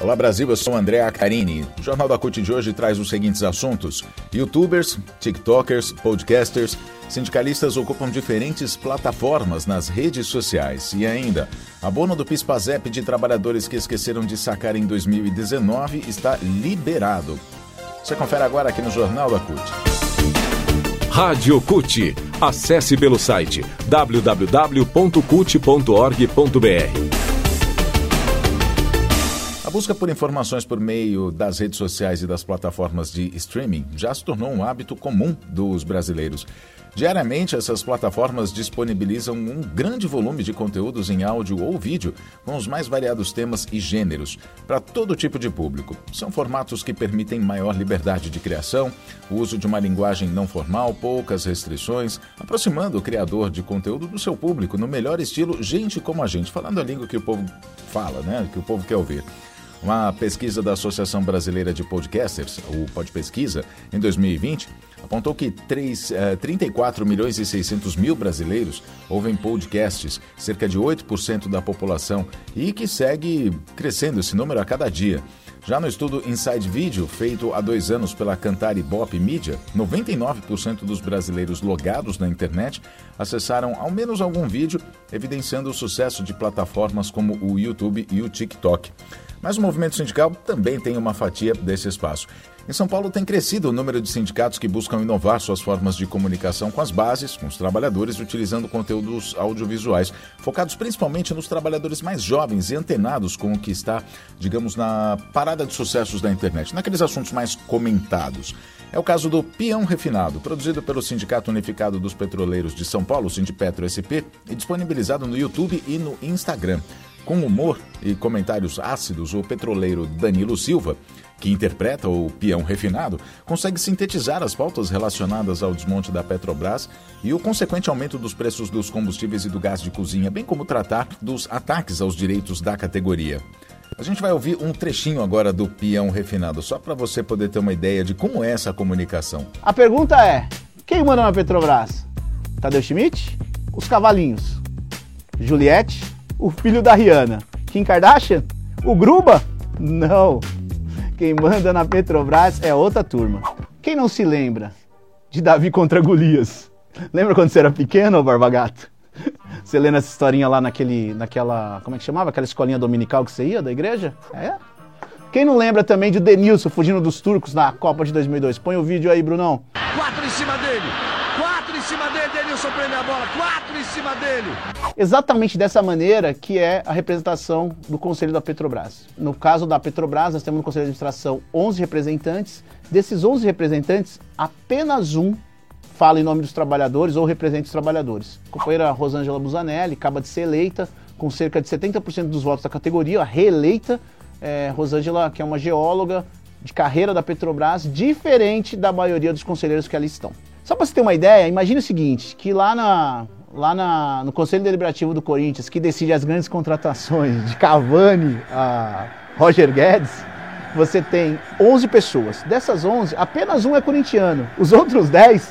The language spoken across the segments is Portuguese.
Olá Brasil, eu sou André Acarini. O Jornal da CUT de hoje traz os seguintes assuntos: youtubers, tiktokers, podcasters, sindicalistas ocupam diferentes plataformas nas redes sociais e ainda, abono do PIS/PASEP de trabalhadores que esqueceram de sacar em 2019 está liberado. Você confere agora aqui no Jornal da CUT. Rádio CUT. Acesse pelo site www.cut.org.br. Busca por informações por meio das redes sociais e das plataformas de streaming já se tornou um hábito comum dos brasileiros. Diariamente, essas plataformas disponibilizam um grande volume de conteúdos em áudio ou vídeo, com os mais variados temas e gêneros, para todo tipo de público. São formatos que permitem maior liberdade de criação, o uso de uma linguagem não formal, poucas restrições, aproximando o criador de conteúdo do seu público no melhor estilo gente como a gente, falando a língua que o povo fala, né? Que o povo quer ouvir. Uma pesquisa da Associação Brasileira de Podcasters, o Pod Pesquisa, em 2020, apontou que 3, eh, 34 milhões e 600 mil brasileiros ouvem podcasts, cerca de 8% da população, e que segue crescendo esse número a cada dia. Já no estudo Inside Video, feito há dois anos pela Cantar Bop Media, 99% dos brasileiros logados na internet acessaram ao menos algum vídeo, evidenciando o sucesso de plataformas como o YouTube e o TikTok. Mas o movimento sindical também tem uma fatia desse espaço. Em São Paulo tem crescido o número de sindicatos que buscam inovar suas formas de comunicação com as bases, com os trabalhadores, utilizando conteúdos audiovisuais, focados principalmente nos trabalhadores mais jovens e antenados com o que está, digamos, na parada de sucessos da internet, naqueles assuntos mais comentados. É o caso do Peão Refinado, produzido pelo Sindicato Unificado dos Petroleiros de São Paulo, Sindipetro SP, e disponibilizado no YouTube e no Instagram. Com humor e comentários ácidos, o petroleiro Danilo Silva, que interpreta o peão refinado, consegue sintetizar as pautas relacionadas ao desmonte da Petrobras e o consequente aumento dos preços dos combustíveis e do gás de cozinha, bem como tratar dos ataques aos direitos da categoria. A gente vai ouvir um trechinho agora do peão refinado, só para você poder ter uma ideia de como é essa comunicação. A pergunta é: quem manda na Petrobras? Tadeu Schmidt? Os cavalinhos? Juliette? o filho da Rihanna? Kim Kardashian? O Gruba? Não. Quem manda na Petrobras é outra turma. Quem não se lembra de Davi contra Golias? Lembra quando você era pequeno, Barba Gato? Você lendo essa historinha lá naquele, naquela, como é que chamava? Aquela escolinha dominical que você ia da igreja? É? Quem não lembra também de Denilson fugindo dos turcos na Copa de 2002? Põe o vídeo aí, Brunão. Quatro em cima dele. Quatro em cima dele, Denilson prende a bola. Quatro em cima dele. Exatamente dessa maneira que é a representação do Conselho da Petrobras. No caso da Petrobras, nós temos no Conselho de Administração 11 representantes. Desses 11 representantes, apenas um fala em nome dos trabalhadores ou representa os trabalhadores. A companheira Rosângela Busanelli acaba de ser eleita com cerca de 70% dos votos da categoria, reeleita. É, Rosângela, que é uma geóloga de carreira da Petrobras, diferente da maioria dos conselheiros que ali estão. Só para você ter uma ideia, imagine o seguinte, que lá, na, lá na, no Conselho Deliberativo do Corinthians, que decide as grandes contratações de Cavani a Roger Guedes, você tem 11 pessoas. Dessas 11, apenas um é corintiano. Os outros 10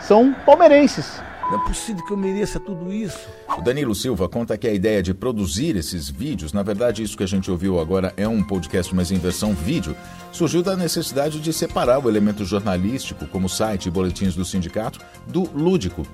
são palmeirenses. Não é possível que eu mereça tudo isso. O Danilo Silva conta que a ideia de produzir esses vídeos, na verdade, isso que a gente ouviu agora é um podcast, mas em versão vídeo, surgiu da necessidade de separar o elemento jornalístico, como site e boletins do sindicato, do lúdico.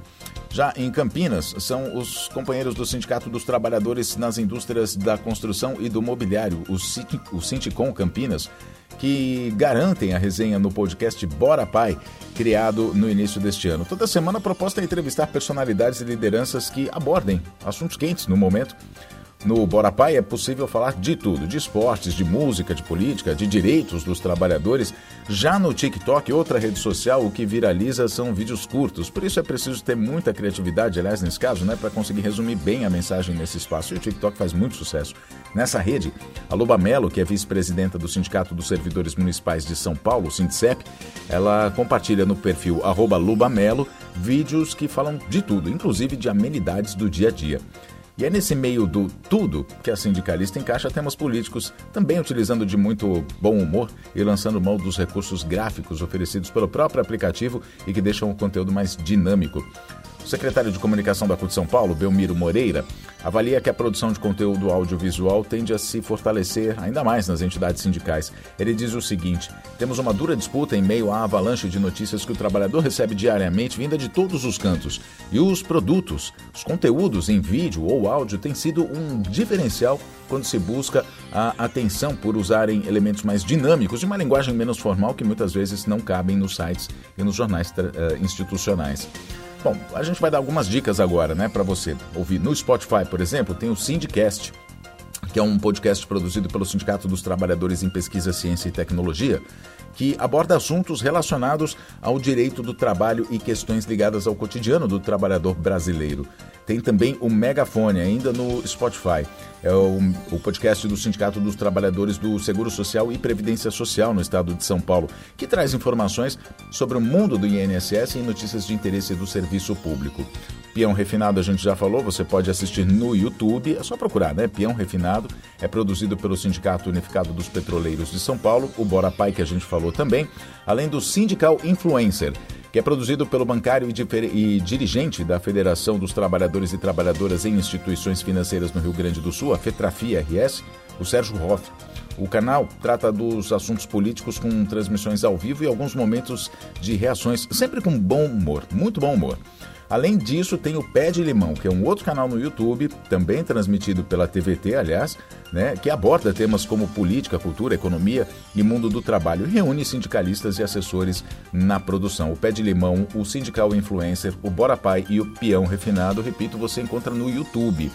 Já em Campinas, são os companheiros do Sindicato dos Trabalhadores nas Indústrias da Construção e do Mobiliário, o Sinticom Campinas, que garantem a resenha no podcast Bora Pai, criado no início deste ano. Toda semana a proposta é entrevistar personalidades e lideranças que abordem assuntos quentes no momento no Bora Pai é possível falar de tudo, de esportes, de música, de política, de direitos dos trabalhadores. Já no TikTok, outra rede social, o que viraliza são vídeos curtos. Por isso é preciso ter muita criatividade, aliás, nesse caso, né, para conseguir resumir bem a mensagem nesse espaço. E o TikTok faz muito sucesso. Nessa rede, a Luba Mello, que é vice-presidenta do Sindicato dos Servidores Municipais de São Paulo, Sindicep, ela compartilha no perfil @lubamelo vídeos que falam de tudo, inclusive de amenidades do dia a dia. E é nesse meio do tudo que a sindicalista encaixa temas políticos, também utilizando de muito bom humor e lançando mão dos recursos gráficos oferecidos pelo próprio aplicativo e que deixam o conteúdo mais dinâmico. O secretário de Comunicação da CUT São Paulo, Belmiro Moreira, avalia que a produção de conteúdo audiovisual tende a se fortalecer ainda mais nas entidades sindicais. Ele diz o seguinte: temos uma dura disputa em meio à avalanche de notícias que o trabalhador recebe diariamente, vinda de todos os cantos. E os produtos, os conteúdos em vídeo ou áudio têm sido um diferencial quando se busca a atenção por usarem elementos mais dinâmicos e uma linguagem menos formal que muitas vezes não cabem nos sites e nos jornais uh, institucionais. Bom, a gente vai dar algumas dicas agora, né, para você ouvir. No Spotify, por exemplo, tem o Syndicast, que é um podcast produzido pelo Sindicato dos Trabalhadores em Pesquisa, Ciência e Tecnologia, que aborda assuntos relacionados ao direito do trabalho e questões ligadas ao cotidiano do trabalhador brasileiro. Tem também o Megafone, ainda no Spotify. É o, o, podcast do Sindicato dos Trabalhadores do Seguro Social e Previdência Social no estado de São Paulo, que traz informações sobre o mundo do INSS e notícias de interesse do serviço público. Peão Refinado a gente já falou, você pode assistir no YouTube, é só procurar, né? Peão Refinado é produzido pelo Sindicato Unificado dos Petroleiros de São Paulo, o Bora Pai que a gente falou também, além do Sindical Influencer que é produzido pelo bancário e, dirigente da Federação dos Trabalhadores e Trabalhadoras em Instituições Financeiras no Rio Grande do Sul, a FETRAFI RS, o Sérgio Hoff. O canal trata dos assuntos políticos com transmissões ao vivo e alguns momentos de reações, sempre com bom humor, muito bom humor. Além disso, tem o Pé de Limão, que é um outro canal no YouTube, também transmitido pela TVT, aliás, né, que aborda temas como política, cultura, economia e mundo do trabalho reúne sindicalistas e assessores na produção. O Pé de Limão, o Sindical Influencer, o Bora Pai e o Peão Refinado, repito, você encontra no YouTube.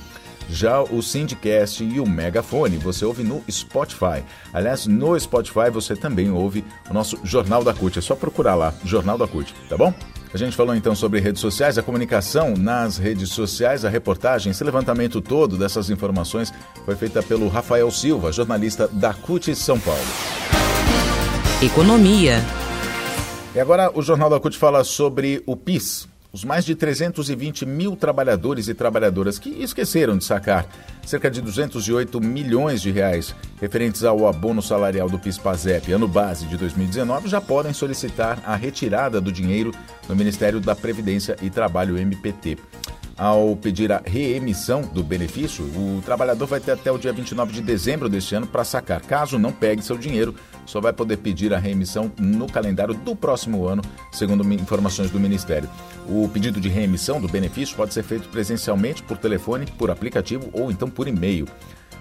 Já o Syndicast e o Megafone você ouve no Spotify. Aliás, no Spotify você também ouve o nosso Jornal da CUT. É só procurar lá, Jornal da CUT, tá bom? A gente falou então sobre redes sociais, a comunicação nas redes sociais, a reportagem, esse levantamento todo dessas informações foi feita pelo Rafael Silva, jornalista da CUT São Paulo. Economia. E agora o Jornal da CUT fala sobre o PIS, os mais de 320 mil trabalhadores e trabalhadoras que esqueceram de sacar cerca de 208 milhões de reais referentes ao abono salarial do PIS-PASEP ano base de 2019 já podem solicitar a retirada do dinheiro no Ministério da Previdência e Trabalho MPT. Ao pedir a reemissão do benefício, o trabalhador vai ter até o dia 29 de dezembro deste ano para sacar. Caso não pegue seu dinheiro, só vai poder pedir a reemissão no calendário do próximo ano, segundo informações do Ministério. O pedido de reemissão do benefício pode ser feito presencialmente, por telefone, por aplicativo ou então por e-mail.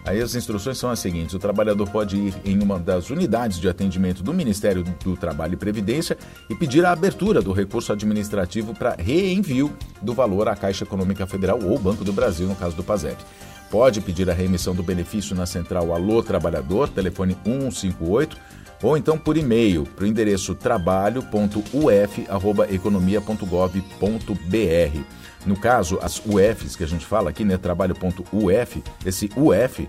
Aí as instruções são as seguintes: o trabalhador pode ir em uma das unidades de atendimento do Ministério do Trabalho e Previdência e pedir a abertura do recurso administrativo para reenvio do valor à Caixa Econômica Federal ou Banco do Brasil, no caso do PASEP. Pode pedir a reemissão do benefício na central Alô Trabalhador, telefone 158, ou então por e-mail para o endereço trabalho.uf@economia.gov.br. No caso, as UFs que a gente fala aqui, né, trabalho.uf, esse UF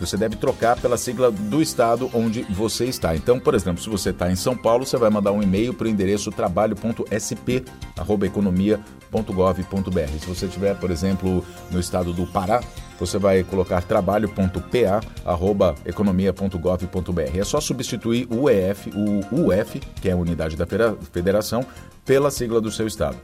você deve trocar pela sigla do estado onde você está. Então, por exemplo, se você está em São Paulo, você vai mandar um e-mail para o endereço trabalho.sp@economia.gov.br. Se você estiver, por exemplo, no estado do Pará, você vai colocar trabalho.pa@economia.gov.br. É só substituir o EF, o UF, que é a unidade da federação, pela sigla do seu estado.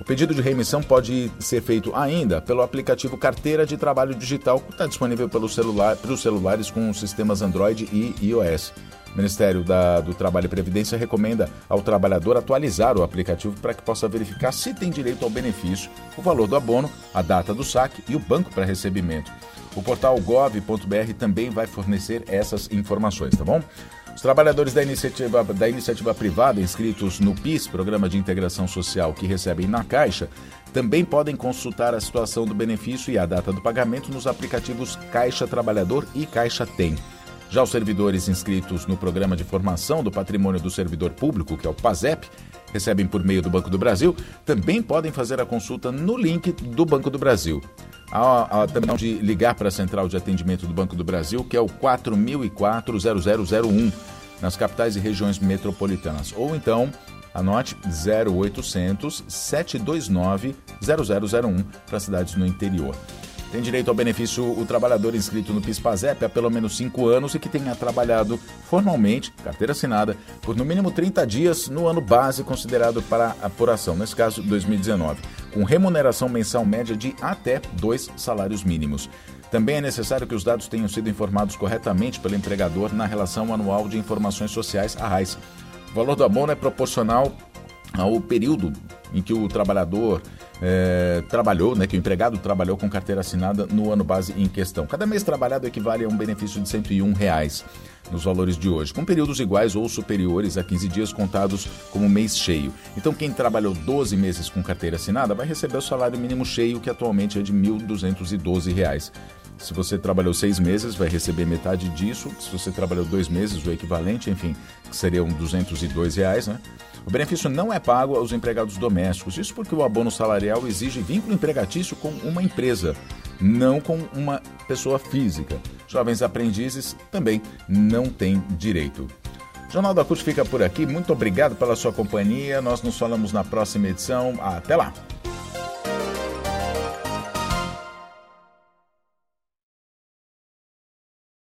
O pedido de remissão pode ser feito ainda pelo aplicativo Carteira de Trabalho Digital, que está disponível pelo celular, para os celulares com sistemas Android e iOS. O Ministério da, do Trabalho e Previdência recomenda ao trabalhador atualizar o aplicativo para que possa verificar se tem direito ao benefício, o valor do abono, a data do saque e o banco para recebimento. O portal gov.br também vai fornecer essas informações, tá bom? Os trabalhadores da iniciativa, da iniciativa privada inscritos no PIS, Programa de Integração Social, que recebem na Caixa, também podem consultar a situação do benefício e a data do pagamento nos aplicativos Caixa Trabalhador e Caixa Tem. Já os servidores inscritos no Programa de Formação do Patrimônio do Servidor Público, que é o PASEP, recebem por meio do Banco do Brasil, também podem fazer a consulta no link do Banco do Brasil. Há, há também de ligar para a central de atendimento do Banco do Brasil, que é o 4004-0001, nas capitais e regiões metropolitanas. Ou então, anote 0800 729 0001 para cidades no interior. Tem direito ao benefício o trabalhador inscrito no PIS/PASEP há pelo menos cinco anos e que tenha trabalhado formalmente, carteira assinada, por no mínimo 30 dias no ano base considerado para apuração, nesse caso 2019, com remuneração mensal média de até dois salários mínimos. Também é necessário que os dados tenham sido informados corretamente pelo empregador na relação anual de informações sociais, a RAIS. O valor do abono é proporcional ao período em que o trabalhador é, trabalhou, né, que o empregado trabalhou com carteira assinada no ano base em questão. Cada mês trabalhado equivale a um benefício de 101 reais nos valores de hoje, com períodos iguais ou superiores a 15 dias contados como mês cheio. Então, quem trabalhou 12 meses com carteira assinada vai receber o salário mínimo cheio, que atualmente é de R$ 1.212. Se você trabalhou seis meses, vai receber metade disso. Se você trabalhou dois meses, o equivalente, enfim, que seriam 202 reais, né? O benefício não é pago aos empregados domésticos. Isso porque o abono salarial exige vínculo empregatício com uma empresa, não com uma pessoa física. Jovens aprendizes também não têm direito. Jornal da CUT fica por aqui. Muito obrigado pela sua companhia. Nós nos falamos na próxima edição. Até lá!